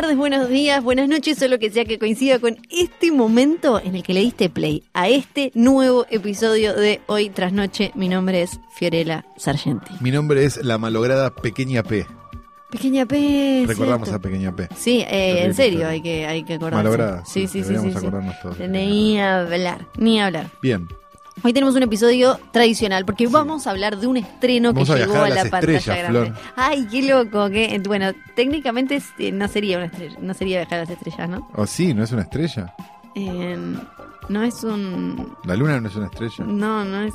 Tardes, buenos días, buenas noches, o lo que sea que coincida con este momento en el que le diste play a este nuevo episodio de Hoy tras Noche. Mi nombre es Fiorella Sargenti. Mi nombre es la malograda Pequeña P. Pequeña P. Recordamos ¿cierto? a Pequeña P. Sí, eh, en serio, historia. hay que, hay que acordarse. Malograda. Sí, sí, sí. sí, sí. acordarnos todos. Ni hablar, ni hablar. Bien, Hoy tenemos un episodio tradicional porque vamos a hablar de un estreno Vamos que a llegó a a la pantalla grande. Flor. Ay, qué loco, que bueno, técnicamente eh, no sería una estrella, no sería viajar a las estrellas, ¿no? o sí, ¿no es una estrella? Eh, no es un La luna no es una estrella. no, no es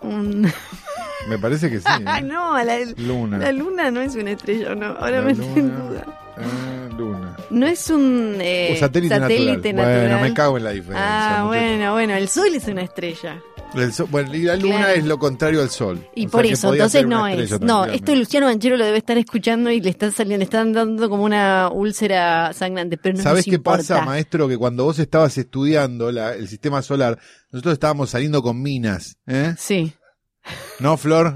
un Me parece que sí. ¿eh? no, la, Luna. la luna no es una estrella, no. Ahora La me estoy en duda. Ah, luna. No es un eh, satélite, natural. natural. Bueno, me cago en la diferencia. Ah, bueno, bueno, el sol es una estrella. El sol- bueno, y la luna Claro. es lo contrario al sol. Y O por eso, entonces no es. No, esto Luciano Banchero lo debe estar escuchando y le están saliendo, le están dando como una úlcera sangrante, pero no ¿Sabes nos qué importa. pasa, maestro? Que cuando vos estabas estudiando la- el sistema solar, nosotros estábamos saliendo con minas. ¿eh? Sí. ¿No, Flor?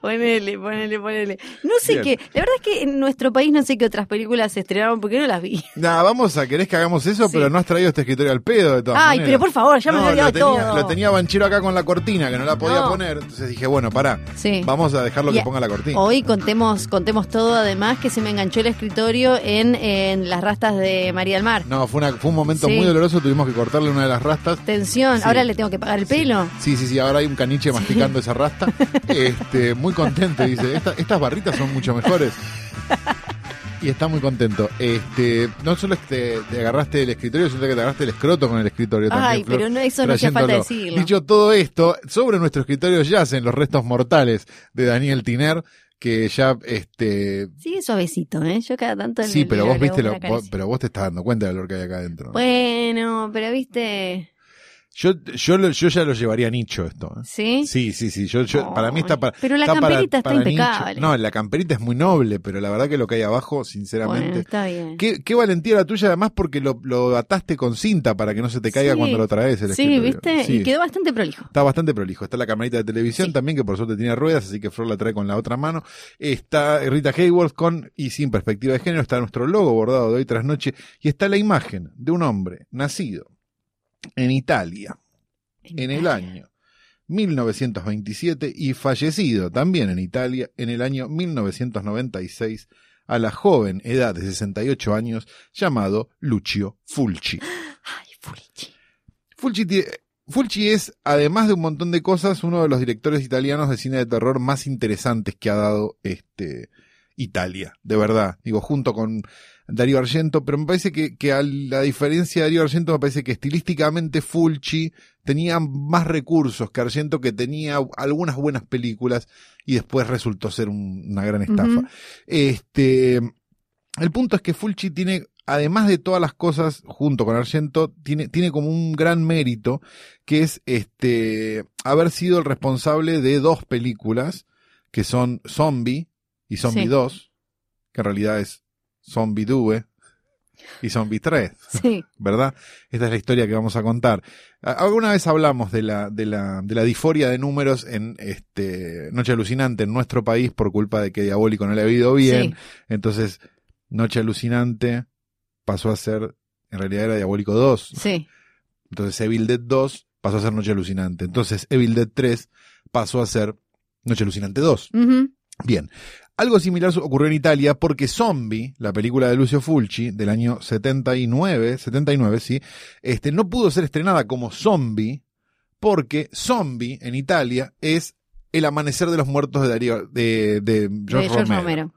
Ponele, ponele, ponele. No sé Bien. qué, la verdad es que en nuestro país no sé qué otras películas se estrenaron porque no las vi. Nada, vamos a, querés que hagamos eso, Sí. pero no has traído este escritorio al pedo de todas Ay, maneras. pero por favor, ya me lo había lo tenía, todo. lo tenía Banchero acá con la cortina, que no la podía No. poner. Entonces dije, bueno, pará, Sí. vamos a dejarlo que ponga la cortina. Hoy contemos, contemos todo, además que se me enganchó el escritorio en, en las rastas de María del Mar. No, fue, una, fue un momento Sí. muy doloroso, tuvimos que cortarle una de las rastas. Tensión, ahora le tengo que pagar el pelo. Sí, sí, sí, ahora hay un caniche masticando esa rasta. Este, muy contento, dice, "Esta- estas barritas son mucho mejores. Y está muy contento. Este, no solo es que te, te agarraste el escritorio, sino que te agarraste el escroto con el escritorio también. Ay, Flor, pero no, eso no hacía falta decirlo. Dicho todo esto, sobre nuestro escritorio yacen los restos mortales de Daniel Tiner, que ya, este, Sigue suavecito, ¿eh? Yo cada tanto le- sí, pero le- vos viste, lo, vos- pero vos te estás dando cuenta del olor que hay acá adentro. ¿no? Bueno, pero viste... Yo, yo, lo- yo ya lo llevaría a nicho esto. ¿eh? ¿Sí? Sí, sí, sí. Yo, yo- para mí está para. Pero la está para- camperita está para nicho. impecable. No, la camperita es muy noble, pero la verdad que lo que hay abajo, Bueno, sinceramente. está bien. Qué, qué valentía la tuya, además, porque lo, lo ataste con cinta para que no se te caiga Sí. cuando lo traes. El Sí. ¿viste? Sí. Y quedó bastante prolijo. Está bastante prolijo. Está la camarita de televisión Sí. también, que por suerte tiene ruedas, así que Flor la trae con la otra mano. Está Rita Hayworth con y sin perspectiva de género. Está nuestro logo bordado de hoy tras noche. Y está la imagen de un hombre nacido en Italia en el año 1927 y fallecido también en Italia en el año 1996 a la joven edad de 68 años llamado Lucio Fulci. Ay, Fulci. Fulci, Fulci es, además de un montón de cosas, uno de los directores italianos de cine de terror más interesantes que ha dado este Italia, de verdad. Digo, junto con Darío Argento, pero me parece que, que a la diferencia de Darío Argento, me parece que estilísticamente Fulci tenía más recursos que Argento, que tenía algunas buenas películas y después resultó ser un- una gran estafa. Este, el punto es que Fulci tiene, además de todas las cosas, junto con Argento, tiene, tiene como un gran mérito, que es este, haber sido el responsable de dos películas, que son Zombie y Zombie Sí. 2, que en realidad es Zombie 2 y Zombie 3. Sí. ¿verdad? Esta es la historia que vamos a contar. Alguna vez hablamos de la, de la, de la disforia de números en este Noche Alucinante en nuestro país por culpa de que Diabólico no le ha ido bien. Sí. Entonces, Noche Alucinante pasó a ser, en realidad era Diabólico 2. Sí. Entonces, Evil Dead 2 pasó a ser Noche Alucinante. Entonces, Evil Dead 3 pasó a ser Noche Alucinante 2. Ujú. Bien. Algo similar ocurrió en Italia porque Zombie, la película de Lucio Fulci del año 79, 79, sí, este, no pudo ser estrenada como Zombie porque Zombie en Italia es El amanecer de los muertos de Darío, de, de George, de George Romero. Romero.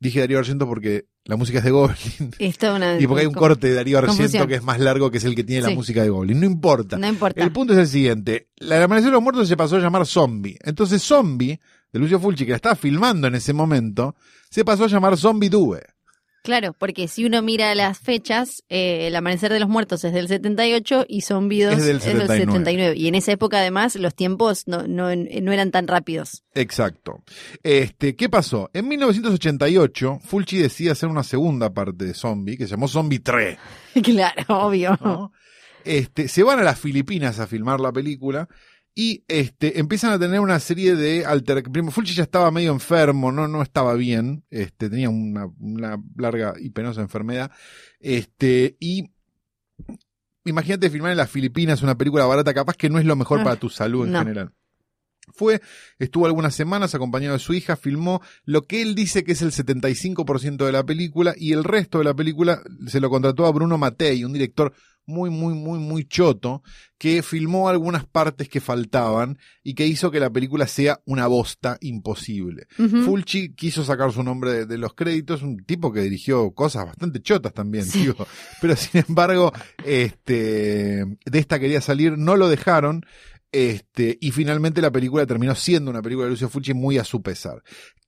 Dije Darío Argento porque la música es de Goblin. Es toda una- Y porque hay un corte de Darío Argento confusión. que es más largo que es el que tiene Sí. la música de Goblin. No importa. No importa. El punto es el siguiente. La El Amanecer de los Muertos se pasó a llamar Zombie. Entonces Zombie, de Lucio Fulci, que la estaba filmando en ese momento, se pasó a llamar Zombie 2. Claro, porque si uno mira las fechas, eh, el amanecer de los muertos es del 78 y Zombie 2 Es del 79. 79. Y en esa época además los tiempos no, no, no eran tan rápidos. Exacto. Este, ¿qué pasó? En 1988, Fulci decide hacer una segunda parte de Zombie, que se llamó Zombie 3. claro, obvio. ¿no? Este, se van a las Filipinas a filmar la película y este, empiezan a tener una serie de alter... Primero, Fulci ya estaba medio enfermo, no, no estaba bien, este, tenía una, una larga y penosa enfermedad, este, y imagínate filmar en las Filipinas una película barata, capaz que no es lo mejor Ah, para tu salud en no. general. Fue, estuvo algunas semanas acompañado de su hija, filmó lo que él dice que es el 75% de la película y el resto de la película se lo contrató a Bruno Mattei, un director muy, muy, muy, muy choto, que filmó algunas partes que faltaban y que hizo que la película sea una bosta imposible. Fulci quiso sacar su nombre de, de los créditos, un tipo que dirigió cosas bastante chotas también, Sí. digo. Pero sin embargo, este, de esta quería salir, no lo dejaron, este, y finalmente la película terminó siendo una película de Lucio Fulci muy a su pesar.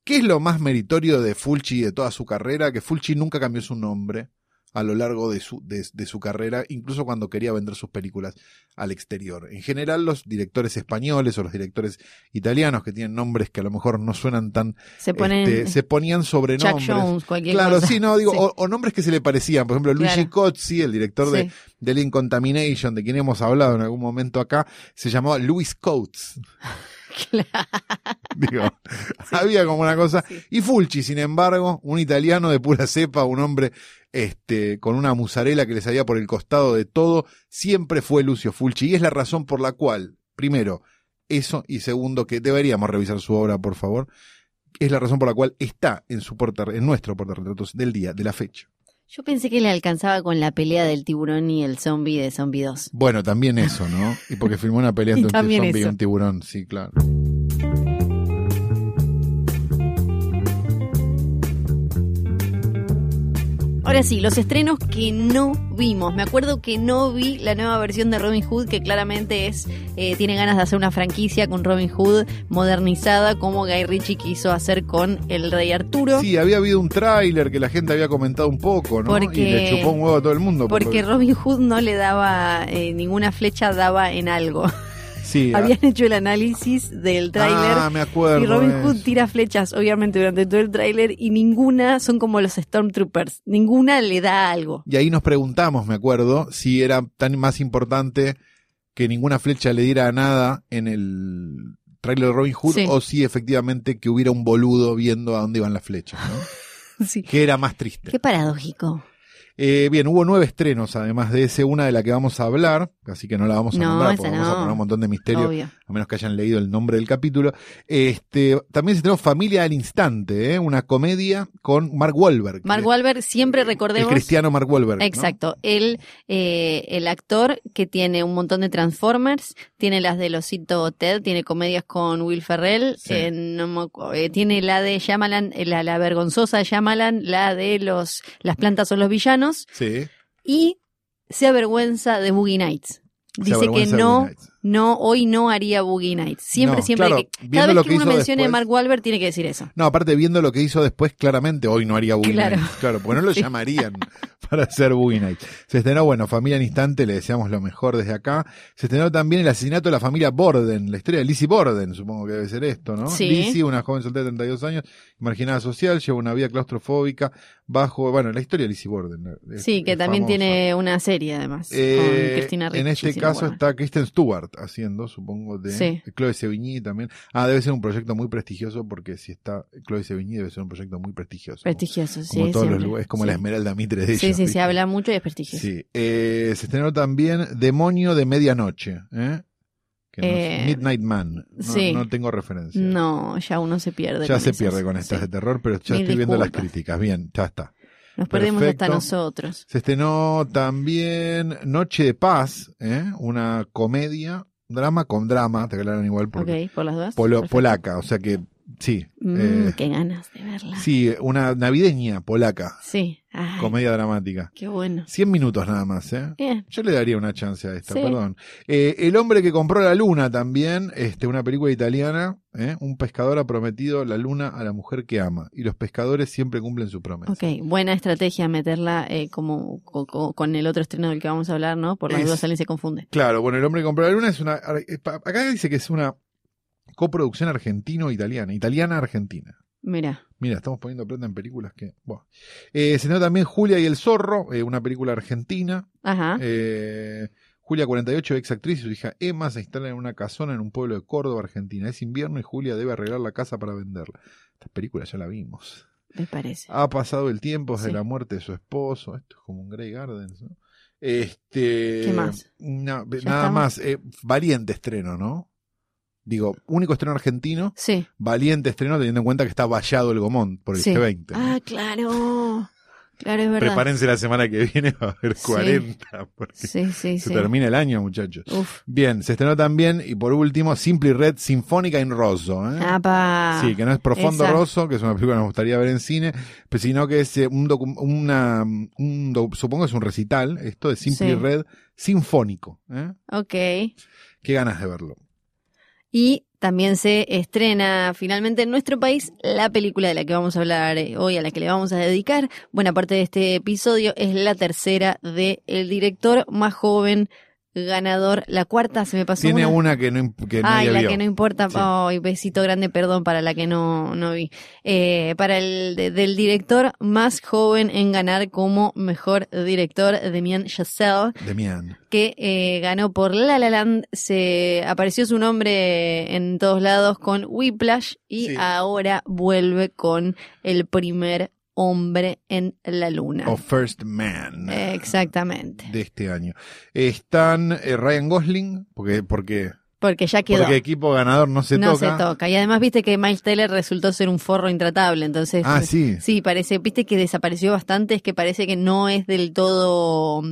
¿Qué es lo más meritorio de Fulci y de toda su carrera? Que Fulci nunca cambió su nombre a lo largo de su, de, de su carrera, incluso cuando quería vender sus películas al exterior. En general, los directores españoles o los directores italianos que tienen nombres que a lo mejor no suenan tan, Se ponen este, se ponían Chuck sobrenombres. Jones, cualquier Claro, cosa. sí, no, digo, Sí. O, o nombres que se le parecían. Por ejemplo, Luigi Claro. Cozzi, el director de, Sí. de Lean Contamination, de quien hemos hablado en algún momento acá, se llamaba Louis Coates. Claro. Digo, había como una cosa. Sí. Y Fulci, sin embargo, un italiano de pura cepa, un hombre este, con una musarela que le salía por el costado de todo, siempre fue Lucio Fulci. Y es la razón por la cual, primero, eso, y segundo, que deberíamos revisar su obra, por favor, es la razón por la cual está en su porta, en nuestro portarretratos del día, de la fecha. Yo pensé que le alcanzaba con la pelea del tiburón y el zombie de Zombie 2. Bueno, también eso, ¿no? Y porque filmó una pelea entre un zombie y un tiburón, sí, claro. Ahora sí, los estrenos que no vimos. Me acuerdo que no vi la nueva versión de Robin Hood, que claramente es eh, tiene ganas de hacer una franquicia con Robin Hood modernizada, como Guy Ritchie quiso hacer con El Rey Arturo. Sí, había habido un tráiler que la gente había comentado un poco, ¿no? Porque- Y le chupó un huevo a todo el mundo. Porque Robin Hood no le daba, eh, ninguna flecha daba en algo. sí, ah, Habían hecho el análisis del tráiler Ah, me acuerdo. y Robin. Hood tira flechas, obviamente, durante todo el tráiler y ninguna son como los Stormtroopers. Ninguna le da algo. Y ahí nos preguntamos, me acuerdo, si era tan más importante que ninguna flecha le diera nada en el tráiler de Robin Hood Sí. o si efectivamente que hubiera un boludo viendo a dónde iban las flechas, ¿no? Sí. que era más triste. Qué paradójico. Eh, bien, hubo nueve estrenos además de ese, una de la que vamos a hablar, así que no la vamos a No, nombrar porque vamos a no. poner un montón de misterio, Obvio. a menos que hayan leído el nombre del capítulo. Este, también se estrenó Familia al Instante, ¿eh? una comedia con Mark Wahlberg. Mark Wahlberg, siempre El recordemos. cristiano Mark Wahlberg. ¿no? Exacto. Él, eh, el actor que tiene un montón de Transformers, tiene las del Osito Ted, tiene comedias con Will Ferrell, Sí. eh, no me eh, tiene la de Shyamalan, eh, la, la vergonzosa de Shyamalan, la de los las plantas son los villanos, Sí. y se avergüenza de Boogie Nights. Dice que de no, no, hoy no haría Boogie Nights. Siempre, No, siempre claro, que, cada lo vez que, que uno mencione después- Mark Wahlberg tiene que decir eso. No, aparte viendo lo que hizo después, claramente hoy no haría Boogie Claro. Nights. Claro, porque no lo Sí. llamarían para hacer Boogie Nights. Se estrenó, bueno, Familia en Instante, le deseamos lo mejor desde acá. Se estrenó también el asesinato de la familia Borden, la historia de Lizzie Borden, supongo que debe ser esto, ¿no? Sí. Lizzie, una joven soltera de 32 años, marginada social, lleva una vida claustrofóbica, bajo, bueno, la historia de Lizzie Borden. es- Sí, que también famosa. tiene una serie además. Eh, con Cristina Ricci, en este si caso está Kristen Stewart haciendo, supongo, de Sí. Chloe Sevigny también. Ah, debe ser un proyecto muy prestigioso porque si está Chloe Sevigny debe ser un proyecto muy prestigioso. Prestigioso, sí. como todos los es como Sí. la Esmeralda Mitre de ellos. Sí, sí, se habla mucho y es prestigioso. Sí. Eh, se estrenó también Demonio de Medianoche, ¿eh? Que no Eh, Midnight Man. No, sí. no tengo referencia. No, ya uno se pierde. ya con se esas, pierde con estas sí. de terror, pero ya Mil estoy viendo las críticas. Bien, ya está. Nos perdemos hasta nosotros. Se estrenó también Noche de Paz, ¿eh? una comedia, drama con drama, te aclaran igual porque por las dudas. polo- polaca, o sea que Sí. Mm, eh, qué ganas de verla. sí, una navideña polaca, Sí. Ay, comedia dramática. qué bueno. 100 minutos nada más, ¿eh? Bien. Yo le daría una chance a esta, Sí. perdón. Eh, el hombre que compró la luna también, este, una película italiana, ¿eh? un pescador ha prometido la luna a la mujer que ama y los pescadores siempre cumplen su promesa. Ok, buena estrategia meterla como co- co- con el otro estreno del que vamos a hablar, ¿no? Por las Es- dudas alguien se confunde. Claro, bueno, el hombre que compró la luna es una, acá dice que es una coproducción argentino-italiana, italiana-argentina. Mira, Mira, estamos poniendo plata en películas que. Bueno. Eh, se también Julia y el Zorro, eh, una película argentina. ajá. Eh, Julia 48, ex actriz y su hija Emma se instalan en una casona en un pueblo de Córdoba, Argentina. Es invierno y Julia debe arreglar la casa para venderla. Esta película ya la vimos. me parece. Ha pasado el tiempo desde Sí. la muerte de su esposo. Esto es como un Grey Gardens, ¿no? Este, ¿Qué más? na- ¿Ya nada estamos? más. eh, valiente estreno, ¿no? Digo, único estreno argentino. Sí. Valiente estreno teniendo en cuenta que está vallado el Gomón por el sí. G20. ¿no? Ah, claro. Claro, es verdad. Prepárense la semana que viene, va a haber Sí. 40, porque Sí, sí, se sí. termina el año, muchachos. Uf. Bien, se estrenó también, y por último, Simply Red Sinfónica in Rosso. ¿eh? Apa. Sí, que no es Profondo esa. Rosso, que es una película que nos gustaría ver en cine, pero sino que es eh, un, docu- una, un doc- supongo que es un recital, esto de Simply Sí. Red Sinfónico. ¿eh? Ok. Qué ganas de verlo. Y también se estrena finalmente en nuestro país la película de la que vamos a hablar eh, hoy, a la que le vamos a dedicar. Buena parte de este episodio es la tercera de el director más joven ganador. La cuarta se me pasó. Tiene una. una que, no, que Ay, la vio. que no importa. Sí. Ay, besito grande, perdón para la que no, no vi. Eh, para el de- del director más joven en ganar como mejor director, Demian Chazelle, Demian. que eh, ganó por La La Land. Se apareció su nombre en todos lados con Whiplash y Sí. ahora vuelve con el primer hombre en la luna. O First Man. Exactamente. de este año. Están eh, Ryan Gosling, porque, porque, Porque ya quedó. porque equipo ganador no se no toca. se toca. Y además viste que Miles Teller resultó ser un forro intratable, entonces Ah, sí. sí, parece, viste que desapareció bastante, es que parece que no es del todo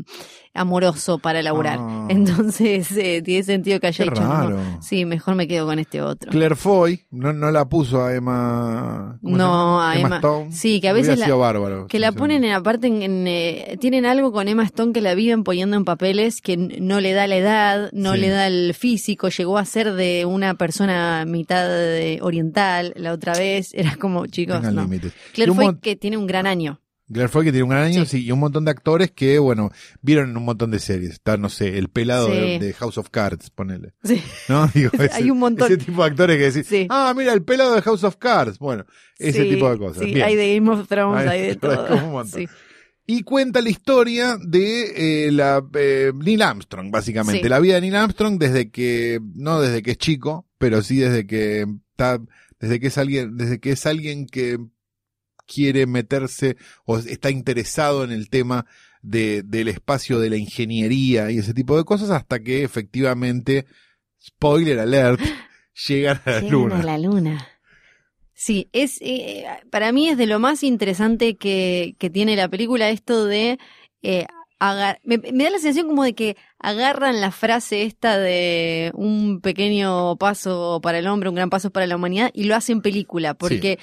amoroso para laburar. Ah. Entonces eh, tiene sentido que haya Qué dicho, no, sí, mejor me quedo con este otro. Claire Foy, no, no la puso a Emma. ¿cómo se No, a Emma- Stone. sí, que a veces la- sido bárbaro. Que la ponen en, aparte en, en, eh, tienen algo con Emma Stone que la viven poniendo en papeles que no le da la edad, no Sí. le da el físico, llegó a ser de una persona mitad eh, oriental la otra vez, era como chicos, no. Claire Foy que tiene un gran año. Claire Foy que tiene un gran año, Sí. sí. y un montón de actores que, bueno, vieron en un montón de series. Está, no sé, el pelado Sí. de, de House of Cards, ponele. Sí. ¿No? Digo, Hay un montón. Ese tipo de actores que decís, Sí. ah, mira, el pelado de House of Cards. Bueno, ese tipo de cosas. Sí, Bien. hay de Game of Thrones, Hay- hay de todo. como un montón. Sí. Y cuenta la historia de eh, la eh, Neil Armstrong, básicamente. La vida de Neil Armstrong desde que, no desde que es chico, pero sí desde que está, desde que es alguien, desde que es alguien que quiere meterse o está interesado en el tema de, del espacio de la ingeniería y ese tipo de cosas hasta que efectivamente, spoiler alert, llegan a la Llegan luna. a la luna. Sí, es eh, para mí es de lo más interesante que, que tiene la película esto de eh, me, me da la sensación como de que agarran la frase esta de un pequeño paso para el hombre, un gran paso para la humanidad y lo hacen película, porque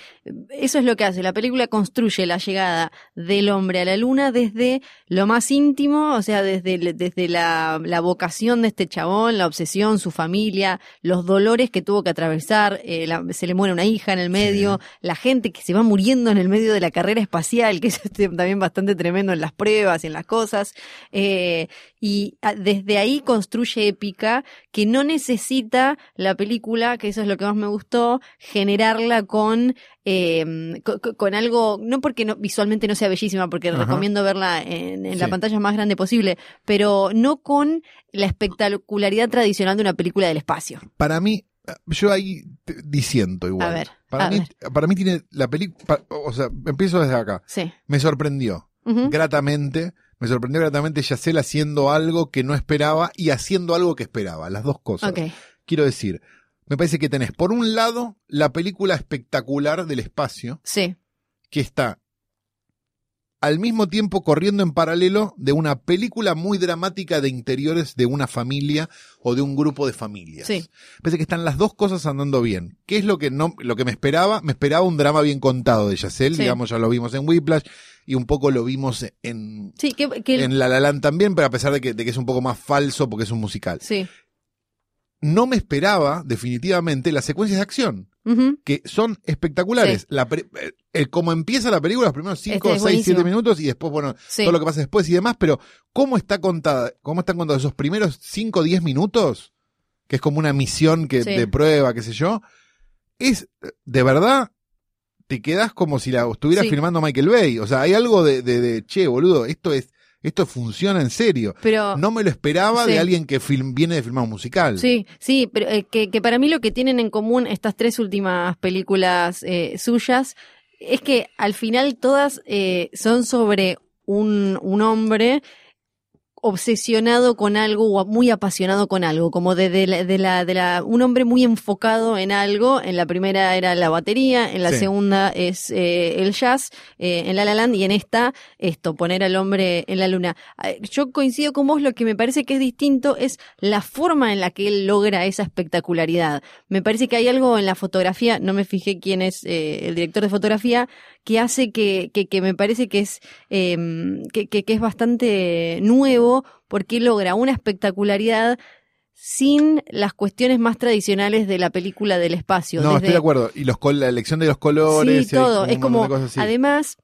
eso es lo que hace. La película construye la llegada del hombre a la luna desde lo más íntimo, o sea, desde, desde la, la vocación de este chabón, la obsesión, su familia, los dolores que tuvo que atravesar, eh, la- se le muere una hija en el medio, la gente que se va muriendo en el medio de la carrera espacial, que es este, también bastante tremendo en las pruebas y en las cosas. Eh, y ah, desde ahí construye épica que no necesita la película, que eso es lo que más me gustó, generarla con eh, co- co- con, algo, no porque no, visualmente no sea bellísima, porque Ajá. recomiendo verla en, en la pantalla más grande posible, pero no con la espectacularidad tradicional de una película del espacio. Para mí, yo ahí disiento igual. A ver, para a mí, ver. para mí tiene la película, o sea, empiezo desde acá. Sí. Me sorprendió gratamente, me sorprendió gratamente Yacel haciendo algo que no esperaba y haciendo algo que esperaba, las dos cosas. Quiero decir, me parece que tenés por un lado la película espectacular del espacio, Sí. que está al mismo tiempo corriendo en paralelo de una película muy dramática de interiores de una familia o de un grupo de familias. Sí. Parece que están las dos cosas andando bien. ¿Qué es lo que no, lo que me esperaba? Me esperaba un drama bien contado de Yacel, Sí. digamos, ya lo vimos en Whiplash y un poco lo vimos en, Sí, que, que el- en La La Land también, pero a pesar de que, de que es un poco más falso porque es un musical. sí. No me esperaba, definitivamente, las secuencias de acción, que son espectaculares. La pre- eh, el cómo empieza la película, los primeros 5, Este es 6, 7 buenísimo. minutos y después, bueno, Sí. todo lo que pasa después y demás, pero cómo está contada, cómo están contados esos primeros 5, 10 minutos, que es como una misión que, Sí. de prueba, qué sé yo, es, de verdad, te quedas como si la estuviera Sí. filmando Michael Bay. O sea, hay algo de, de, de, che, boludo, esto es, esto funciona en serio. Pero No me lo esperaba Sí. de alguien que film- viene de filmar un musical. Sí, sí, pero eh, que, que para mí lo que tienen en común estas tres últimas películas eh, suyas es que al final todas eh, son sobre un, un hombre obsesionado con algo o muy apasionado con algo, como de, de la, de la, de la, un hombre muy enfocado en algo. En la primera era la batería, en la Sí. segunda es eh, el jazz, eh, en La La Land y en esta esto, poner al hombre en la luna. Eh, Yo coincido con vos, lo que me parece que es distinto es la forma en la que él logra esa espectacularidad. Me parece que hay algo en la fotografía, no me fijé quién es eh, el director de fotografía, que hace que, que, que me parece que es, que, que, que es bastante nuevo porque logra una espectacularidad sin las cuestiones más tradicionales de la película del espacio. No, desde- estoy de acuerdo. Y los col- la elección de los colores. Sí, todo. Es como, además,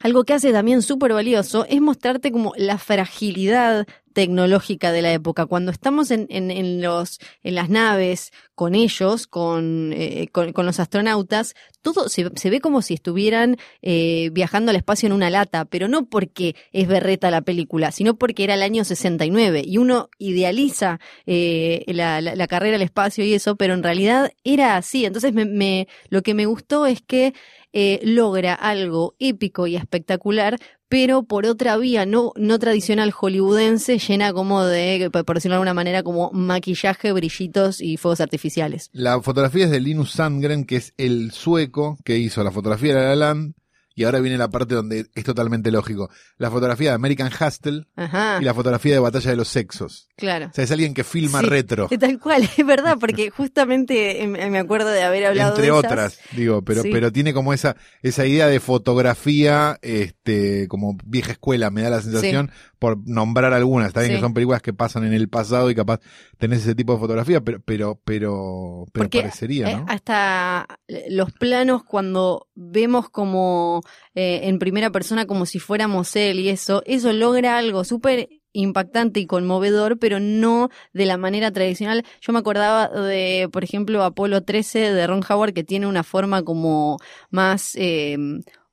algo que hace también súper valioso es mostrarte como la fragilidad tecnológica de la época. Cuando estamos en, en, en los, en las naves con ellos, con, eh, con, los astronautas, todo se, ve como si estuvieran eh, viajando al espacio en una lata, pero no porque es berreta la película, sino porque era el año 69 y uno idealiza eh, la, la, la carrera al espacio y eso, pero en realidad era así. Entonces me, me, lo que me gustó es que eh, logra algo épico y espectacular, pero por otra vía no, no tradicional hollywoodense, llena como de, por decirlo de alguna manera, como maquillaje, brillitos y fuegos artificiales. La fotografía es de Linus Sandgren, que es el sueco que hizo la fotografía de La La Land. Y ahora viene la parte donde es totalmente lógico. La fotografía de American Hustle Ajá, y la fotografía de Batalla de los Sexos. claro. O sea, es alguien que filma Sí, retro. Tal cual, es verdad, porque justamente eh, me acuerdo de haber hablado Entre de esas. otras, digo, pero, Sí. pero tiene como esa, esa idea de fotografía, este, como vieja escuela, me da la sensación, por nombrar algunas. Está bien Sí. que son películas que pasan en el pasado y capaz tenés ese tipo de fotografía, pero, pero, pero, pero Porque, parecería, Eh, ¿no? hasta los planos cuando vemos como eh, en primera persona como si fuéramos él y eso, eso logra algo súper impactante y conmovedor, pero no de la manera tradicional. Yo me acordaba de, por ejemplo, Apolo 13 de Ron Howard, que tiene una forma como más eh,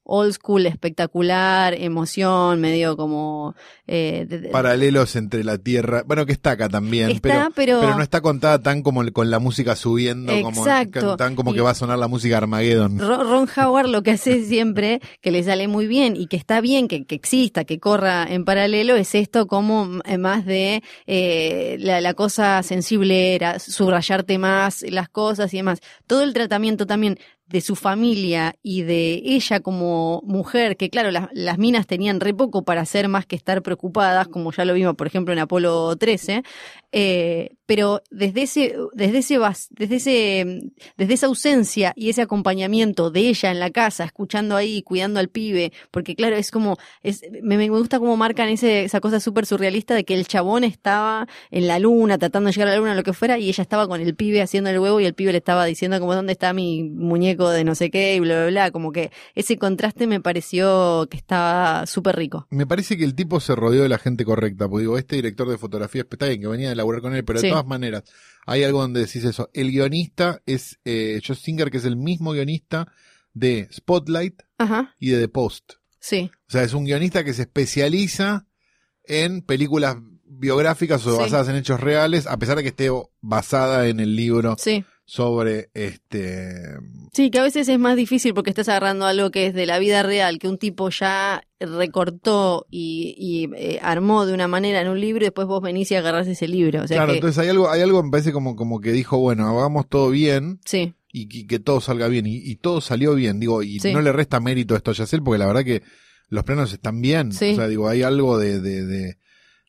old school, espectacular, emoción, medio como... eh, de- de- Paralelos entre la Tierra, bueno, que está acá también, Está, pero, pero- pero no está contada tan como el- con la música subiendo, como, Exacto. tan como que va a sonar la música Armageddon. Ron Howard lo que hace siempre, que le sale muy bien y que está bien que, que exista, que corra en paralelo, es esto como eh, más de eh, la, la cosa sensible, era subrayarte más las cosas y demás. Todo el tratamiento también de su familia y de ella como mujer, que claro, las, minas tenían re poco para hacer más que estar preocupadas, como ya lo vimos, por ejemplo, en Apolo 13, eh, pero desde ese, desde ese, desde ese, desde esa ausencia y ese acompañamiento de ella en la casa, escuchando ahí, cuidando al pibe, porque claro, es como, es, me, me gusta cómo marcan ese, esa cosa súper surrealista de que el chabón estaba en la luna, tratando de llegar a la luna, lo que fuera, y ella estaba con el pibe haciendo el huevo y el pibe le estaba diciendo como, ¿dónde está mi muñeco de no sé qué? y bla, bla, bla, como que ese contraste me pareció que estaba súper rico. Me parece que el tipo se rodeó de la gente correcta, porque digo, este director de fotografía está bien que venía de laburar con él, pero Sí. Todas maneras, hay algo donde decís eso. El guionista es eh, Josh Singer, que es el mismo guionista de Spotlight Ajá, y de The Post. sí, O sea, es un guionista que se especializa en películas biográficas o Sí. basadas en hechos reales, a pesar de que esté basada en el libro sí. Sobre este Sí, que a veces es más difícil porque estás agarrando algo que es de la vida real, que un tipo ya recortó y, y, eh, armó de una manera en un libro y después vos venís y agarrás ese libro. O sea claro, que, entonces hay algo, hay algo me parece como, como que dijo, bueno, hagamos todo bien sí, y, y que todo salga bien. Y, y todo salió bien, digo, y Sí. no le resta mérito esto a Yacel, porque la verdad que los planos están bien. Sí. O sea, digo, hay algo de, de, de,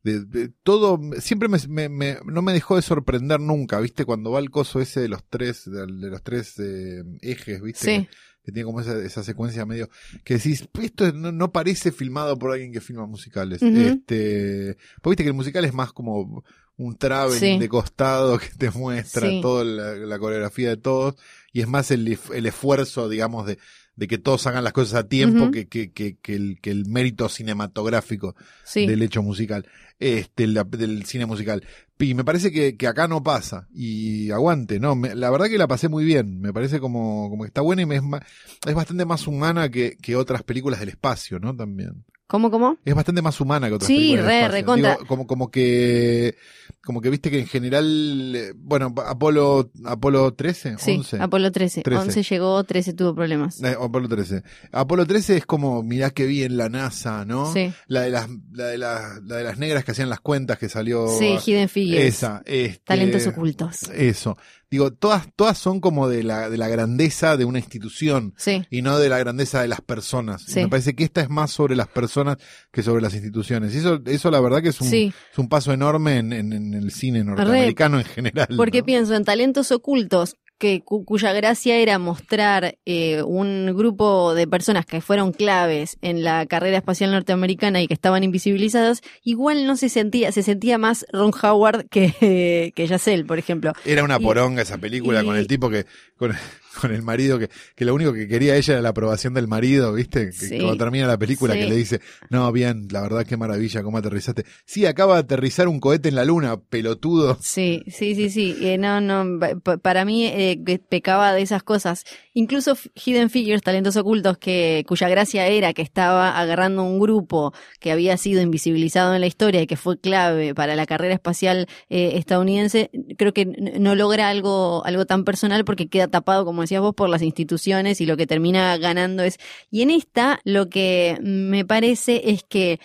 de- de- todo, siempre me, me- me- no me dejó de sorprender nunca, ¿viste? Cuando va el coso ese de los tres, de, de los tres eh, ejes, ¿viste? Sí. Que, que tiene como esa, esa secuencia medio, que decís, esto no, no parece filmado por alguien que filma musicales. Este, porque viste que el musical es más como un traveling Sí. de costado que te muestra Sí. toda la, la coreografía de todos y es más el, el esfuerzo, digamos, de, de que todos hagan las cosas a tiempo que, que, que, que el, que el mérito cinematográfico Sí. del hecho musical, este, la- del cine musical. Y me parece que, que acá no pasa. Y aguante, ¿no? Me- la verdad que la pasé muy bien. Me parece como, como que está buena y me es, ma- es bastante más humana que, que otras películas del espacio, ¿no? También. ¿Cómo, cómo? Es bastante más humana que otras Sí, películas del re, espacio. recontra. Digo, como, como que, como que viste que en general, bueno, Apolo, Apolo 13, Sí, 11. Apolo 13. 13. 11 llegó, 13 tuvo problemas. Eh, Apolo 13. Apolo 13 es como, mirá qué bien la NASA, ¿no? Sí. La de las, la de las, la de las negras que hacían las cuentas que salió. Sí, Hidden Figures. Esa, este, Talentos ocultos. Eso. Digo, todas, todas son como de la, de la grandeza de una institución Sí. y no de la grandeza de las personas. Sí. Me parece que esta es más sobre las personas que sobre las instituciones. Y eso, eso la verdad que es un, Sí. es un paso enorme en, en- en el cine norteamericano en general. Porque ¿no? pienso en talentos ocultos que cu- cuya gracia era mostrar eh, un grupo de personas que fueron claves en la carrera espacial norteamericana y que estaban invisibilizadas, igual no se sentía, se sentía más Ron Howard que, que Yacel, por ejemplo. Era una Y- poronga esa película y- con el tipo que, con, con el marido que, que lo único que quería ella era la aprobación del marido, ¿viste? Que Sí. cuando termina la película Sí. que le dice, no, bien, la verdad qué maravilla, cómo aterrizaste. Sí, acaba de aterrizar un cohete en la luna, pelotudo. Sí, sí, sí, sí. Eh, no, no, pa- pa- para mí eh, pecaba de esas cosas. Incluso Hidden Figures, talentos ocultos, que cuya gracia era que estaba agarrando un grupo que había sido invisibilizado en la historia y que fue clave para la carrera espacial eh, estadounidense, creo que no logra algo, algo tan personal porque queda tapado, como decías vos, por las instituciones y lo que termina ganando es. Y en esta, lo que me parece es que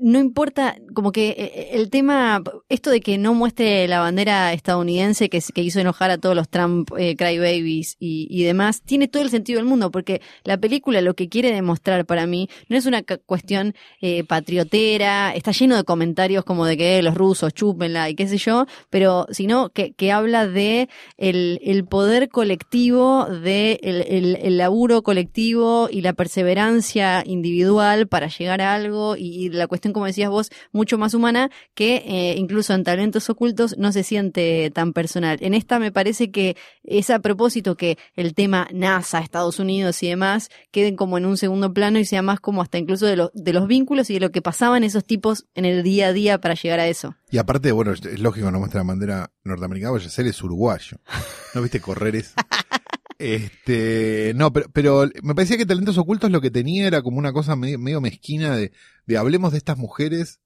no importa, como que eh, el tema, esto de que no muestre la bandera estadounidense que, hizo enojar a todos los Trump eh, crybabies y, y demás, tiene todo el sentido del mundo, porque la película lo que quiere demostrar para mí no es una cuestión eh, patriotera, está lleno de comentarios como de que eh, los rusos chúpenla y qué sé yo, pero sino que, que habla de el, poder colectivo, de el, laburo colectivo y la perseverancia individual para llegar a algo y la cuestión, como decías vos, mucho más humana que eh, incluso en talentos ocultos no se siente tan personal. En esta me parece que es a propósito que el tema NASA, Estados Unidos y demás queden como en un segundo plano y sea más como hasta incluso de, lo- de los vínculos y de lo que pasaban esos tipos en el día a día para llegar a eso. Y aparte, bueno, es es lógico, no muestra la bandera norteamericana, porque Yacel es uruguayo. ¿No viste correr eso? Este, no, pero, pero me parecía que Talentos Ocultos lo que tenía era como una cosa medio, medio mezquina de, de hablemos de estas mujeres,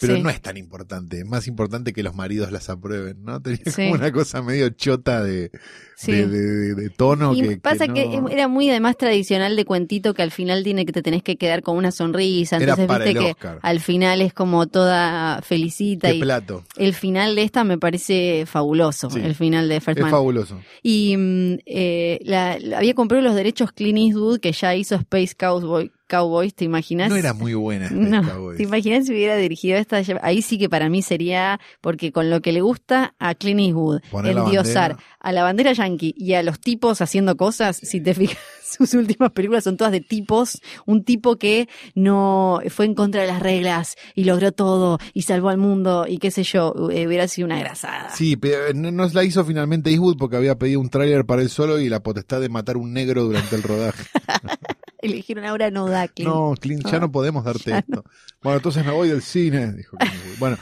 pero Sí. no es tan importante, es más importante que los maridos las aprueben, ¿no? Tenía Sí. como una cosa medio chota de, Sí. de, de- de tono y que, pasa que, que, no- era muy además tradicional de cuentito que al final tiene que te tenés que quedar con una sonrisa. Era Entonces para viste el que Oscar. al final es como toda felicita Qué y plato. el final de esta me parece fabuloso, el final de First Es Man. fabuloso. Y mm, eh, la, la- había comprado los derechos Clint Eastwood que ya hizo Space Cowboy, Cowboys, ¿te imaginas? No era muy buena. No, Cowboys. ¿te imaginas si hubiera dirigido esta? Ahí sí que para mí sería, porque con lo que le gusta a Clint Eastwood, Poner endiosar bandera. a la bandera yankee y a los tipos haciendo cosas, si te fijas, sus últimas películas son todas de tipos, un tipo que no fue en contra de las reglas y logró todo y salvó al mundo y qué sé yo, eh, hubiera sido una grasada. Sí, pero no no la hizo finalmente Eastwood porque había pedido un tráiler para él solo y la potestad de matar un negro durante el rodaje. Eligieron ahora no da Clint. No, Clint, ya Ah, no podemos darte ya esto. Bueno, entonces me voy del cine, dijo Clint. Bueno,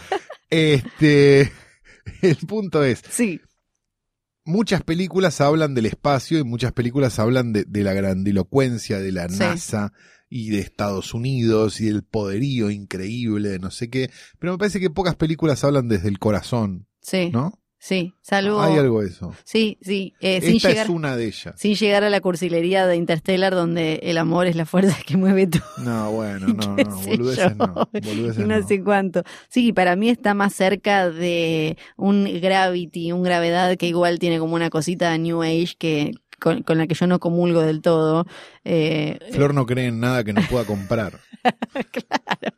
este, el punto es, Sí, muchas películas hablan del espacio y muchas películas hablan de, de la grandilocuencia de la Sí. NASA y de Estados Unidos y del poderío increíble de no sé qué, pero me parece que pocas películas hablan desde el corazón, sí, ¿no? Sí, salvo... Hay algo de eso. Sí, sí, eh, sin Esta llegar... es una de ellas. Sin llegar a la cursilería de Interstellar, donde el amor es la fuerza que mueve todo. No, bueno, no, no, boludeces no. Boludeces no, no. sé cuánto. Sí, para mí está más cerca de un Gravity, un Gravedad que igual tiene como una cosita de New Age que con, con la que yo no comulgo del todo. Eh, Flor no cree en nada que no pueda comprar. claro.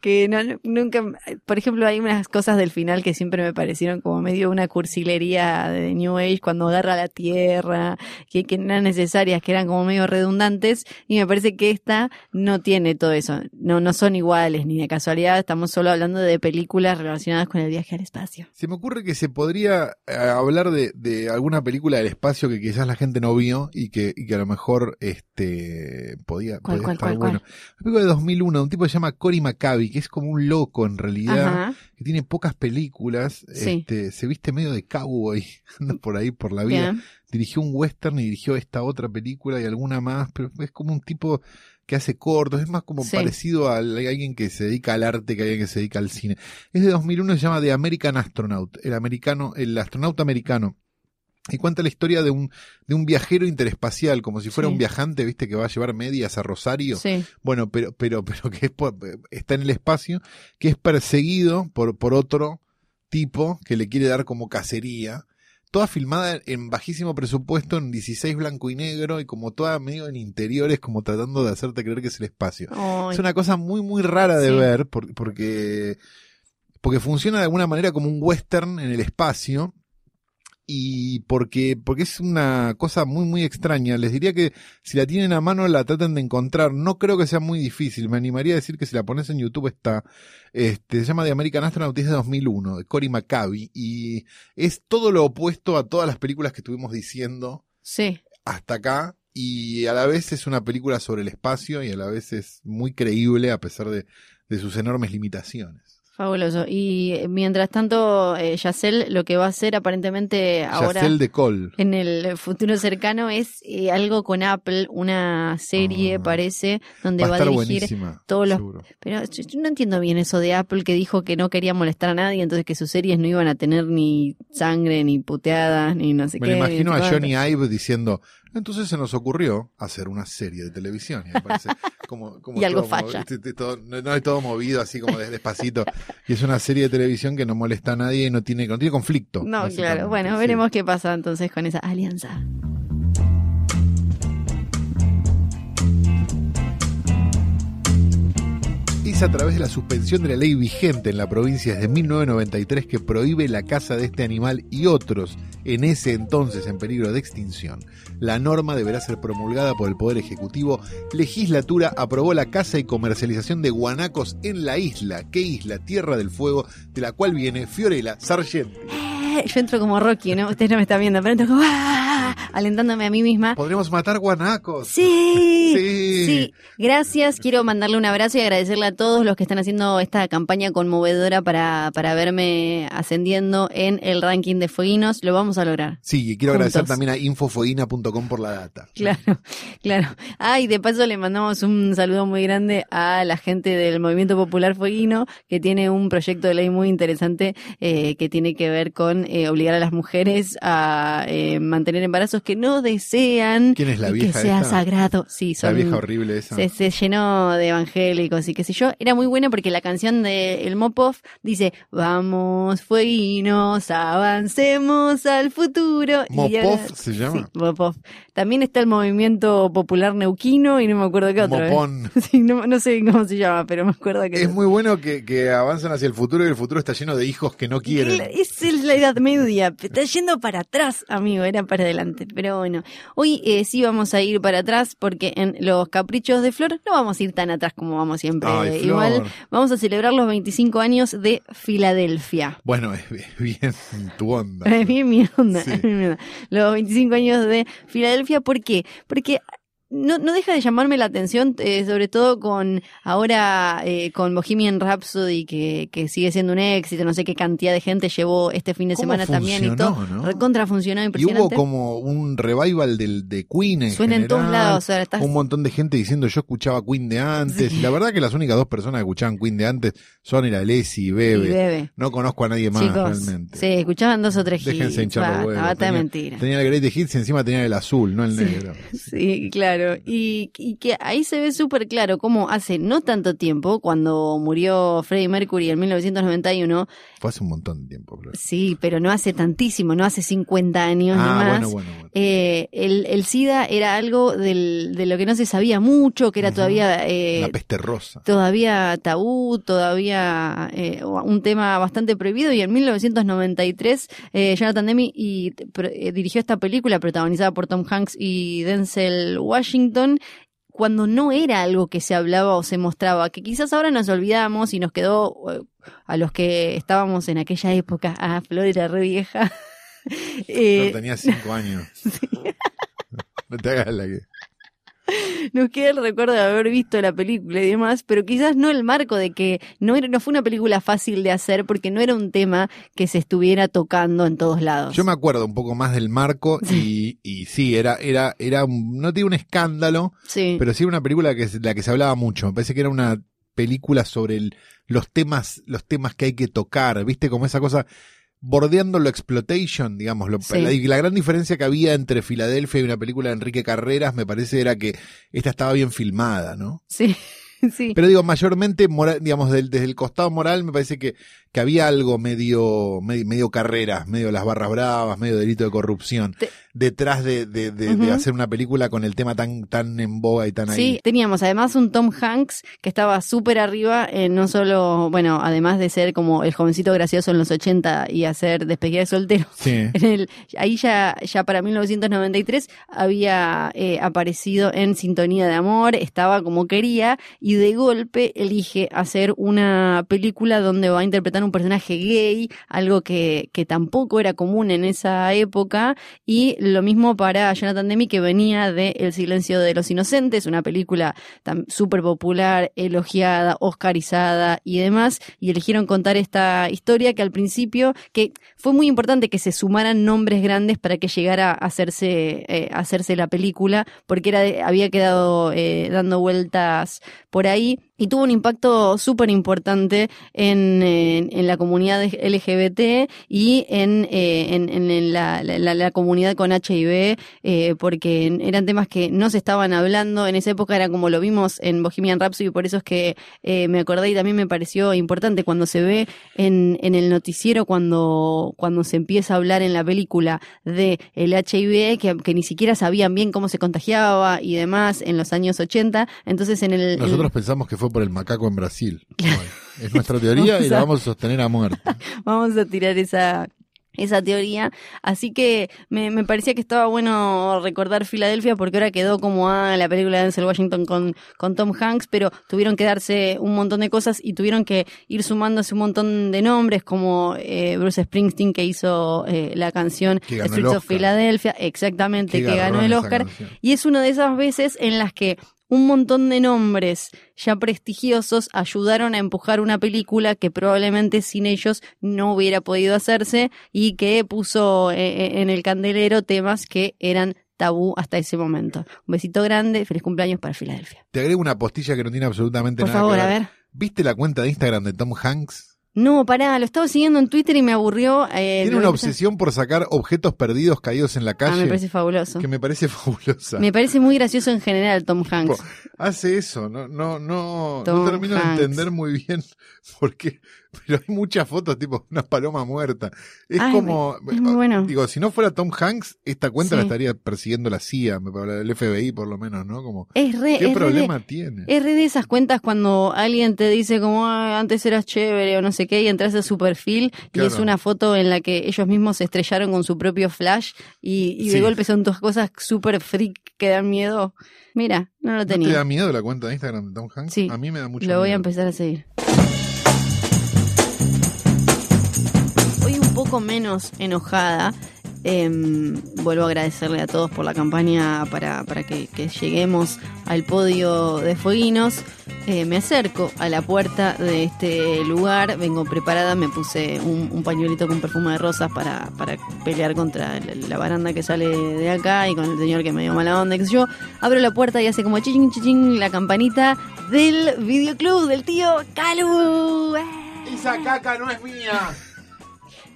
Que no, no- nunca, por ejemplo, hay unas cosas del final que siempre me parecieron como medio una cursilería de New Age cuando agarra la tierra, que, que no eran necesarias, que eran como medio redundantes, y me parece que esta no tiene todo eso. No, no son iguales ni de casualidad, estamos solo hablando de películas relacionadas con el viaje al espacio. Se me ocurre que se podría eh, hablar de, de alguna película del espacio que quizás la gente no vio y que, y que a lo mejor este podía, ¿Cuál, podía cuál, estar cuál, bueno. Una película de 2001, un tipo que se llama Cory Maccabi, que es como un loco en realidad, Ajá. que tiene pocas películas, Sí. este, se viste medio de cowboy, anda por ahí por la vida. Bien. Dirigió un western y dirigió esta otra película y alguna más, pero es como un tipo que hace cortos, es más como Sí. parecido a alguien que se dedica al arte que a alguien que se dedica al cine. Es de 2001, se llama The American Astronaut, el americano, el astronauta americano. Y cuenta la historia de un, de un viajero interespacial, como si fuera Sí. un viajante, viste, que va a llevar medias a Rosario. Sí. Bueno, pero, pero, pero que es está en el espacio, que es perseguido por, por otro tipo que le quiere dar como cacería. Toda filmada en bajísimo presupuesto, en 16 blanco y negro, y como toda medio en interiores, como tratando de hacerte creer que es el espacio. Ay, Es una cosa muy, muy rara de Sí. ver, por- porque, porque funciona de alguna manera como un western en el espacio, y porque, porque es una cosa muy, muy extraña. Les diría que si la tienen a mano la traten de encontrar. No creo que sea muy difícil. Me animaría a decir que si la pones en YouTube está. Este, se llama The American Astronaut es de 2001, de Cory Maccabi. Y es todo lo opuesto a todas las películas que estuvimos diciendo Sí. hasta acá. Y a la vez es una película sobre el espacio y a la vez es muy creíble a pesar de, de sus enormes limitaciones. Fabuloso. Y eh, mientras tanto, eh, Yacel lo que va a hacer aparentemente ahora Yacel de Col. en el futuro cercano es eh, algo con Apple, una serie Ah. parece, donde Va a va, a dirigir todos los- seguro. Pero yo, yo no entiendo bien eso de Apple que dijo que no quería molestar a nadie, entonces que sus series no iban a tener ni sangre, ni puteadas, ni no sé Me qué. ni imagino a. Johnny Ive diciendo, entonces se nos ocurrió hacer una serie de televisión. Y, me parece como, como Y algo todo falla. este- este todo- no, no es todo movido así como de- despacito. Y es una serie de televisión que no molesta a nadie y no tiene, no tiene conflicto. No, claro. Bueno, Sí. veremos qué pasa entonces con esa alianza. Es a través de la suspensión de la ley vigente en la provincia desde 1993 que prohíbe la caza de este animal y otros en ese entonces en peligro de extinción. La norma deberá ser promulgada por el Poder Ejecutivo. Legislatura aprobó la caza y comercialización de guanacos en la isla. ¿Qué isla? Tierra del Fuego, de la cual viene Fiorella Sargenti. Eh, Yo entro como Rocky, ¿no? Ustedes no me están viendo, pero entro como ¡ah! Alentándome a mí misma. ¿Podremos matar guanacos? Sí, Sí. sí, gracias. Quiero mandarle un abrazo y agradecerle a todos los que están haciendo esta campaña conmovedora para, para verme ascendiendo en el ranking de fueguinos. Lo vamos a lograr. Sí, y quiero agradecer también a infofoina.com por la data. Claro, claro. Ah, y de paso le mandamos un saludo muy grande a la gente del Movimiento Popular Fueguino, que tiene un proyecto de ley muy interesante eh, que tiene que ver con eh, obligar a las mujeres a eh, mantener embarazos que no desean ¿Quién es la y vieja que sea esta? sagrado. Sí, La son vieja horrible esa. se, se llenó de evangélicos y qué sé yo. Era muy buena porque la canción de El Mopov dice, vamos, fueguinos, avancemos al futuro. Mopov ahora- se llama. Sí, Mopov. También está el movimiento popular neuquino y no me acuerdo qué otro. ¿eh? Mopón. Sí, no, no sé cómo se llama, pero me acuerdo que... Es muy bueno que, que avanzan hacia el futuro y el futuro está lleno de hijos que no quieren. Es es la edad media, está yendo para atrás, amigo, era para adelante. Pero bueno, hoy eh, sí vamos a ir para atrás porque en los caprichos de Flor no vamos a ir tan atrás como vamos siempre. Ay, Flor. Igual vamos a celebrar los 25 años de Filadelfia. Bueno, es bien tu onda. Es bien mi onda, Sí. es bien mi onda. Los 25 años de Filadelfia, ¿por qué? Porque no, no deja de llamarme la atención, eh, sobre todo con ahora eh, con Bohemian Rhapsody, que, que sigue siendo un éxito, no sé qué cantidad de gente llevó este fin de ¿Cómo semana también y todo. no? Recontra funcionó Y hubo impresionante. como un revival del, de Queen en Suena en todos lados, o sea, estás- Un montón de gente diciendo yo escuchaba Queen de antes. Y la verdad que las únicas dos personas que escuchaban Queen de antes son el Alessi y y Bebe. bebe. No conozco a nadie más Chicos, realmente. sí, escuchaban dos o tres Déjense hits. hinchar los huevos. Tenía- mentira. Tenía el Great Hits y encima tenía el azul, no el Sí. negro. Sí, claro. Claro, y, y que ahí se ve súper claro cómo hace no tanto tiempo, cuando murió Freddie Mercury en 1991, Fue hace un montón de tiempo. Flor. sí, pero no hace tantísimo, no hace 50 años ni Ah, más. bueno, bueno, bueno. Eh, el, el SIDA era algo del, de lo que no se sabía mucho, que era todavía eh, La peste rosa. todavía tabú, todavía eh, un tema bastante prohibido y en 1993 eh, Jonathan Demme y, eh, dirigió esta película protagonizada por Tom Hanks y Denzel Washington cuando no era algo que se hablaba o se mostraba, que quizás ahora nos olvidamos y nos quedó eh, a los que estábamos en aquella época, ah, Flor era re vieja. Eh, tenía cinco años. No te hagas la que. Nos queda el recuerdo de haber visto la película y demás, pero quizás no el marco de que no, era, no fue una película fácil de hacer porque no era un tema que se estuviera tocando en todos lados. Yo me acuerdo un poco más del marco y, y sí, era, era, era, un- no tiene un escándalo, sí, pero sí era una película que, de la que se hablaba mucho. Me parece que era una película sobre el- los temas, los temas que hay que tocar, viste, como esa cosa bordeando lo exploitation, digamos, lo- Sí. la, y la gran diferencia que había entre Filadelfia y una película de Enrique Carreras, me parece era que esta estaba bien filmada, ¿no? sí, sí. Pero digo, mayormente, moral, digamos, del- desde el costado moral, me parece que, que había algo medio, medio, medio carreras, medio las barras bravas, medio delito de corrupción, Te- detrás de, de, de, de Ujú. hacer una película con el tema tan, tan en boga y tan Sí, ahí. teníamos además un Tom Hanks que estaba súper arriba, eh, no solo, bueno, además de ser como el jovencito gracioso en los 80 y hacer despedida de soltero, Sí. En el- ahí ya, ya para 1993 había eh, aparecido en Sintonía de Amor, estaba como quería y de golpe elige hacer una película donde va a interpretar un personaje gay, algo que, que tampoco era común en esa época y lo mismo para Jonathan Demme que venía de El silencio de los inocentes, una película súper popular, elogiada, oscarizada y demás y eligieron contar esta historia que al principio que fue muy importante que se sumaran nombres grandes para que llegara a hacerse, eh, hacerse la película, porque era de- había quedado eh, dando vueltas por ahí y tuvo un impacto súper importante en, en, en la comunidad LGBT y en, eh, en, en la, la- la comunidad con HIV, eh, porque eran temas que no se estaban hablando. En esa época era como lo vimos en Bohemian Rhapsody, por eso es que eh, me acordé y también me pareció importante cuando se ve en, en el noticiero, cuando, cuando se empieza a hablar en la película de el HIV, que, que ni siquiera sabían bien cómo se contagiaba y demás en los años 80. Entonces en el... Nosotros en- pensamos que fue por el macaco en Brasil. es nuestra teoría y la vamos a sostener a muerte. vamos a tirar esa esa teoría, así que me, me parecía que estaba bueno recordar Filadelfia porque ahora quedó como ah, la película de Denzel Washington con, con Tom Hanks, pero tuvieron que darse un montón de cosas y tuvieron que ir sumándose un montón de nombres como eh, Bruce Springsteen que hizo eh, la canción Streets of. Philadelphia, exactamente, que ganó el Oscar, canción. y es una de esas veces en las que un montón de nombres ya prestigiosos ayudaron a empujar una película que probablemente sin ellos no hubiera podido hacerse y que puso eh, eh, en el candelero temas que eran tabú hasta ese momento. Un besito grande, feliz cumpleaños para Filadelfia. Te agrego una postilla que no tiene absolutamente Por nada favor, que a ver. ¿Viste la cuenta de Instagram de Tom Hanks? No, pará, lo estaba siguiendo en Twitter y me aburrió. eh, Tiene una obsesión por sacar objetos perdidos caídos en la Ah, calle me parece fabuloso. que me parece fabulosa. Me parece muy gracioso en general Tom Hanks. hace eso, no, no, no, no termino de entender muy bien por qué, pero hay muchas fotos tipo una paloma muerta. Es Ay, como, es muy bueno. digo, si no fuera Tom Hanks, esta cuenta la estaría persiguiendo la CIA, el FBI por lo menos, ¿no? Como, Es re, ¿qué es re de- problema tiene? Es re de esas cuentas cuando alguien te dice como "Ah, antes eras chévere o no sé qué y entras a su perfil y es una foto en la que ellos mismos se estrellaron con su propio flash y, y de Sí. golpe son todas cosas súper freak que dan miedo. Mira, no lo ¿No te tenía. da miedo la cuenta de Instagram de Tom Hanks? Sí. A mí me da mucho Lo voy a miedo. empezar a seguir. Poco menos enojada. Em, vuelvo a agradecerle a todos por la campaña para, para que, lleguemos al podio de Fueguinos. Eh, me acerco a la puerta de este lugar, vengo preparada, me puse un, pañuelito con perfume de rosas para, para pelear contra la, baranda que sale de acá y con el señor que me dio mala onda, que yo. Abro la puerta y hace como chichín, chichín la campanita del videoclub del tío Calu. Esa caca no es mía.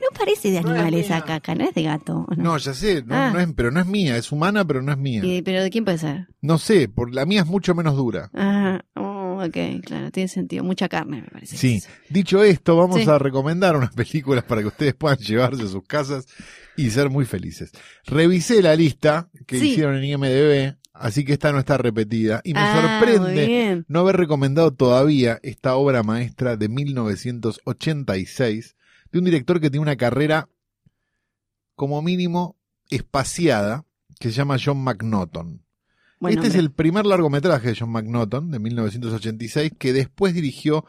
No parece de No es animal esa mía. caca, no es de gato. ¿o no? No, ya sé, no, Ah. no es, pero no es mía, es humana, pero no es mía. Y- ¿Pero de quién puede ser? No sé, por la mía es mucho menos dura. Ah, oh, ok, claro, tiene sentido. Mucha carne, me parece. Sí, eso. dicho esto, vamos Sí. a recomendar unas películas para que ustedes puedan llevarse a sus casas y ser muy felices. Revisé la lista que Sí. hicieron en IMDB, así que esta no está repetida. Y me Ah, sorprende no haber recomendado todavía esta obra maestra de 1986 de un director que tiene una carrera como mínimo espaciada que se llama John McNaughton. Buen este es el primer largometraje de John McNaughton de 1986 que después dirigió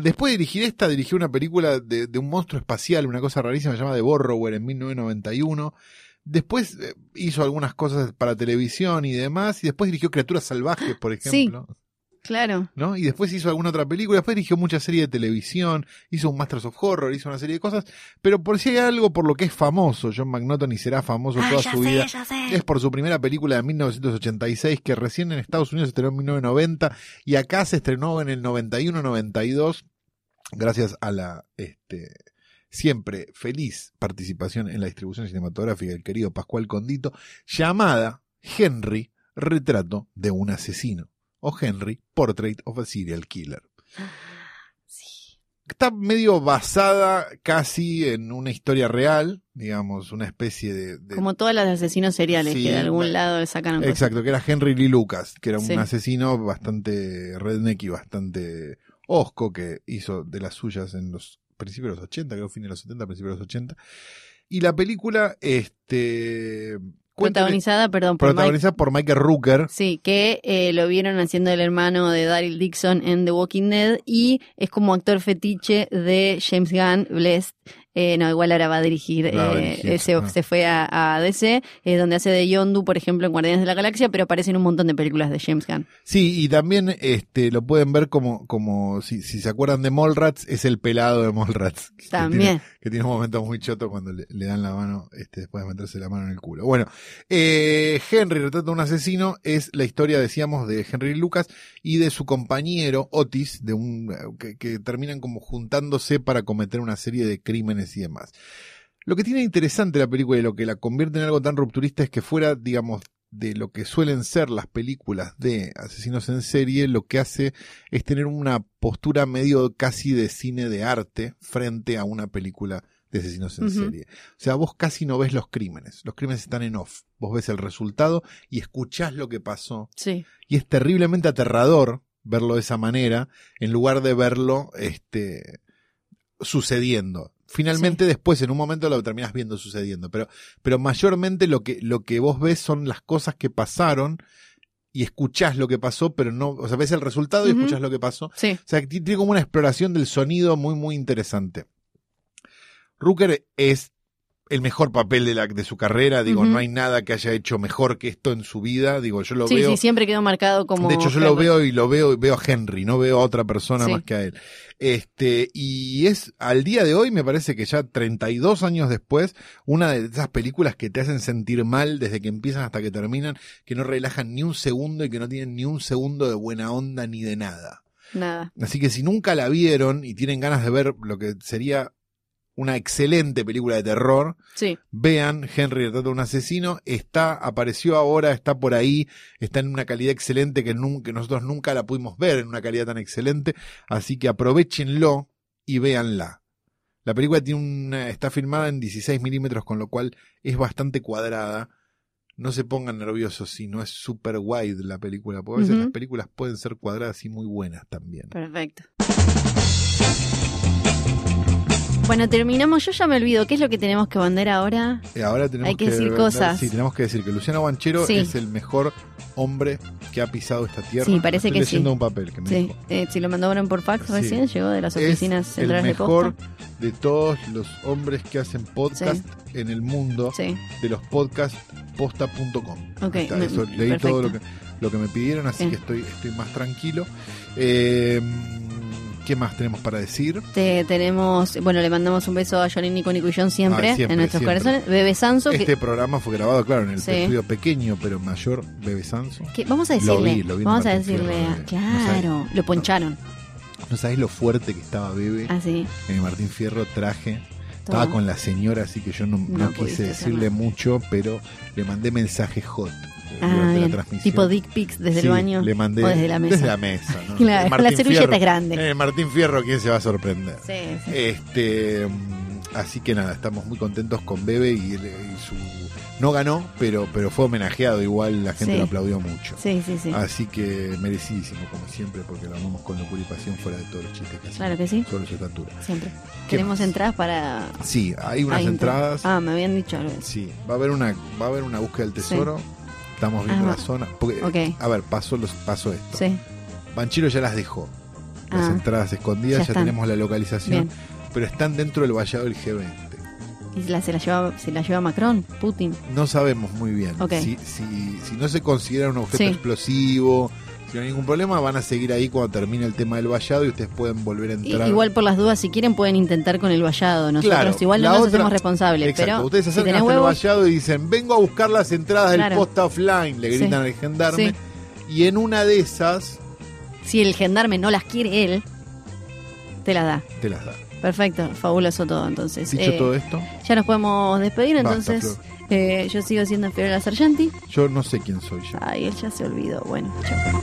después de dirigir esta dirigió una película de, de un monstruo espacial, una cosa rarísima llamada The Borrower en 1991. Después eh, hizo algunas cosas para televisión y demás y después dirigió Criaturas salvajes, por Sí. Claro. ¿no? Y después hizo alguna otra película, después dirigió muchas series de televisión, hizo un Masters of Horror, hizo una serie de cosas, pero por si hay algo por lo que es famoso John McNaughton y será famoso Ah, toda su sé, vida, ya sé. es por su primera película de 1986 que recién en Estados Unidos se estrenó en 1990 y acá se estrenó en el 91-92 gracias a la este siempre feliz participación en la distribución cinematográfica del querido Pascual Condito llamada Henry, retrato de un asesino o Henry, Portrait of a Serial Killer. Sí. Está medio basada casi en una historia real, digamos, una especie de... de- Como todas las asesinos seriales Sí, que de algún bueno. lado cosas. Exacto, que era Henry Lee Lucas, que era un asesino bastante redneck y bastante osco, que hizo de las suyas en los principios de los 80, creo fin de los 70, principios de los 80. Y la película, este... Protagonizada, perdón, por Mike. protagonizada por Michael Rooker. Sí, que eh, lo vieron haciendo el hermano de Daryl Dixon en The Walking Dead y es como actor fetiche de James Gunn, Blessed. Eh, no, igual ahora va a dirigir, Va a eh, dirigir, eh, se, ah. se fue a, a DC, eh, donde hace de Yondu, por ejemplo, en Guardianes de la Galaxia, pero aparece en un montón de películas de James Gunn. Sí, y también este lo pueden ver como, como si, si se acuerdan de Mallrats, es el pelado de Mallrats. que También. tiene- que tiene un momento muy choto cuando le, le dan la mano, este, después de meterse la mano en el culo. Bueno, Henry, retrata de un asesino, es la historia, decíamos, de Henry Lucas y de su compañero Otis, de un, que, que terminan como juntándose para cometer una serie de crímenes y demás. Lo que tiene interesante la película y lo que la convierte en algo tan rupturista es que fuera, digamos, de lo que suelen ser las películas de asesinos en serie, lo que hace es tener una postura medio casi de cine de arte frente a una película de asesinos en serie. O sea, vos casi no ves los crímenes, los crímenes están en off, vos ves el resultado y escuchás lo que pasó Sí. y es terriblemente aterrador verlo de esa manera en lugar de verlo este sucediendo. Finalmente después en un momento lo terminas viendo sucediendo, pero pero mayormente lo que lo que vos ves son las cosas que pasaron y escuchás lo que pasó, pero no, o sea, ves el resultado y Ujú. escuchás lo que pasó. Sí. O sea, que tiene como una exploración del sonido muy, muy interesante. Rooker es el mejor papel de, la, de su carrera. Digo, no hay nada que haya hecho mejor que esto en su vida. Digo, yo lo Sí, veo. sí, siempre quedó marcado como. de hecho, yo lo veo y lo veo, veo a Henry, no veo a otra persona Sí. más que a él. Este, y es, al día de hoy, me parece que ya 32 años después, una de esas películas que te hacen sentir mal desde que empiezan hasta que terminan, que no relajan ni un segundo y que no tienen ni un segundo de buena onda ni de nada. Nada. Así que si nunca la vieron y tienen ganas de ver lo que sería una excelente película de terror, Sí. vean Henry retrata de un asesino, está, apareció ahora, está por ahí, está en una calidad excelente que, nunca, que nosotros nunca la pudimos ver en una calidad tan excelente, así que aprovechenlo y véanla. La película tiene una, está filmada en 16 milímetros, con lo cual es bastante cuadrada. No se pongan nerviosos si no es super wide la película, porque a veces las películas pueden ser cuadradas y muy buenas también. Perfecto. Bueno, terminamos. Yo ya me olvido. ¿Qué es lo que tenemos que vender ahora? Eh, Ahora tenemos Hay que decir cosas. Sí, tenemos que decir que Luciano Banchero Sí. es el mejor hombre que ha pisado esta tierra. Sí, parece Estoy que leyendo sí. un papel que me Sí, dijo. eh, si lo mandaron por fax Sí. recién, llegó de las Es oficinas el centrales de mejor posta. de todos los hombres que hacen podcast en el mundo Sí, de los podcastposta.com. Ok, Ahí está, me- eso, leí perfecto. todo lo que, lo que me pidieron, así que estoy, estoy más tranquilo. Eh, ¿Qué más tenemos para decir? Te, tenemos, bueno, le mandamos un beso a Johnny, Nico, Nico y John siempre, Ah, siempre, en nuestros siempre. corazones. Bebe Sanso, que- Este programa fue grabado, claro, en el Sí. estudio pequeño pero mayor Bebe Sanso. que, vamos a Lo decirle, vi, lo vi en vamos a decirle, Fierro, Bebe. claro, lo poncharon, No sabéis lo fuerte que estaba Bebe así. en el Martín Fierro traje. Estaba con la señora, así que yo no, quise decirle mucho, pero le mandé mensaje hot eh, Ah, la transmisión. Tipo dick pics desde Sí, el baño le mandé o desde la mesa. Desde la mesa, ¿no? Claro, con la servilleta es grande. eh, Martín Fierro, ¿quién se va a sorprender? Sí, sí. Este, así que nada, estamos muy contentos con Bebe y, y su no ganó, pero pero fue homenajeado igual, la gente Sí. lo aplaudió mucho. Sí, sí, sí. Así que merecidísimo como siempre porque lo amamos con locura y pasión fuera de todos los chistes que Claro que sí. sobre su estatura. Siempre. ¿Qué Tenemos más? entradas para. Sí, hay unas Hay entradas. Ah, me habían dicho algo. Sí, va a haber una va a haber una búsqueda del tesoro. Estamos viendo Ah, la zona. Porque. A ver, pasó, los, pasó esto. Sí. Banchero ya las dejó. Las Ah. entradas escondidas, Ya tenemos la localización. Bien. Pero están dentro del vallado del G20. ¿Y la, se, la lleva, se la lleva Macron? Putin. No sabemos muy bien. Si, si, si no se considera un objeto Sí. explosivo, si no hay ningún problema, van a seguir ahí cuando termine el tema del vallado y ustedes pueden volver a Y- entrar. igual por las dudas, si quieren pueden intentar con el vallado. Nosotros Claro, igual no nos otra- hacemos responsables. Exacto, pero ustedes se acercan hasta el vallado y dicen, vengo a buscar las entradas Claro. del posta offline, le Sí. gritan al gendarme. Sí. Y en una de esas, si el gendarme no las quiere él, te las da. te las da. Perfecto, fabuloso todo. Entonces, Dicho Eh, todo esto, ya nos podemos despedir. Basta, Entonces, eh, yo sigo siendo Fiorella Sargenti. yo no sé quién soy yo. Ay, él ya se olvidó. Bueno, chao.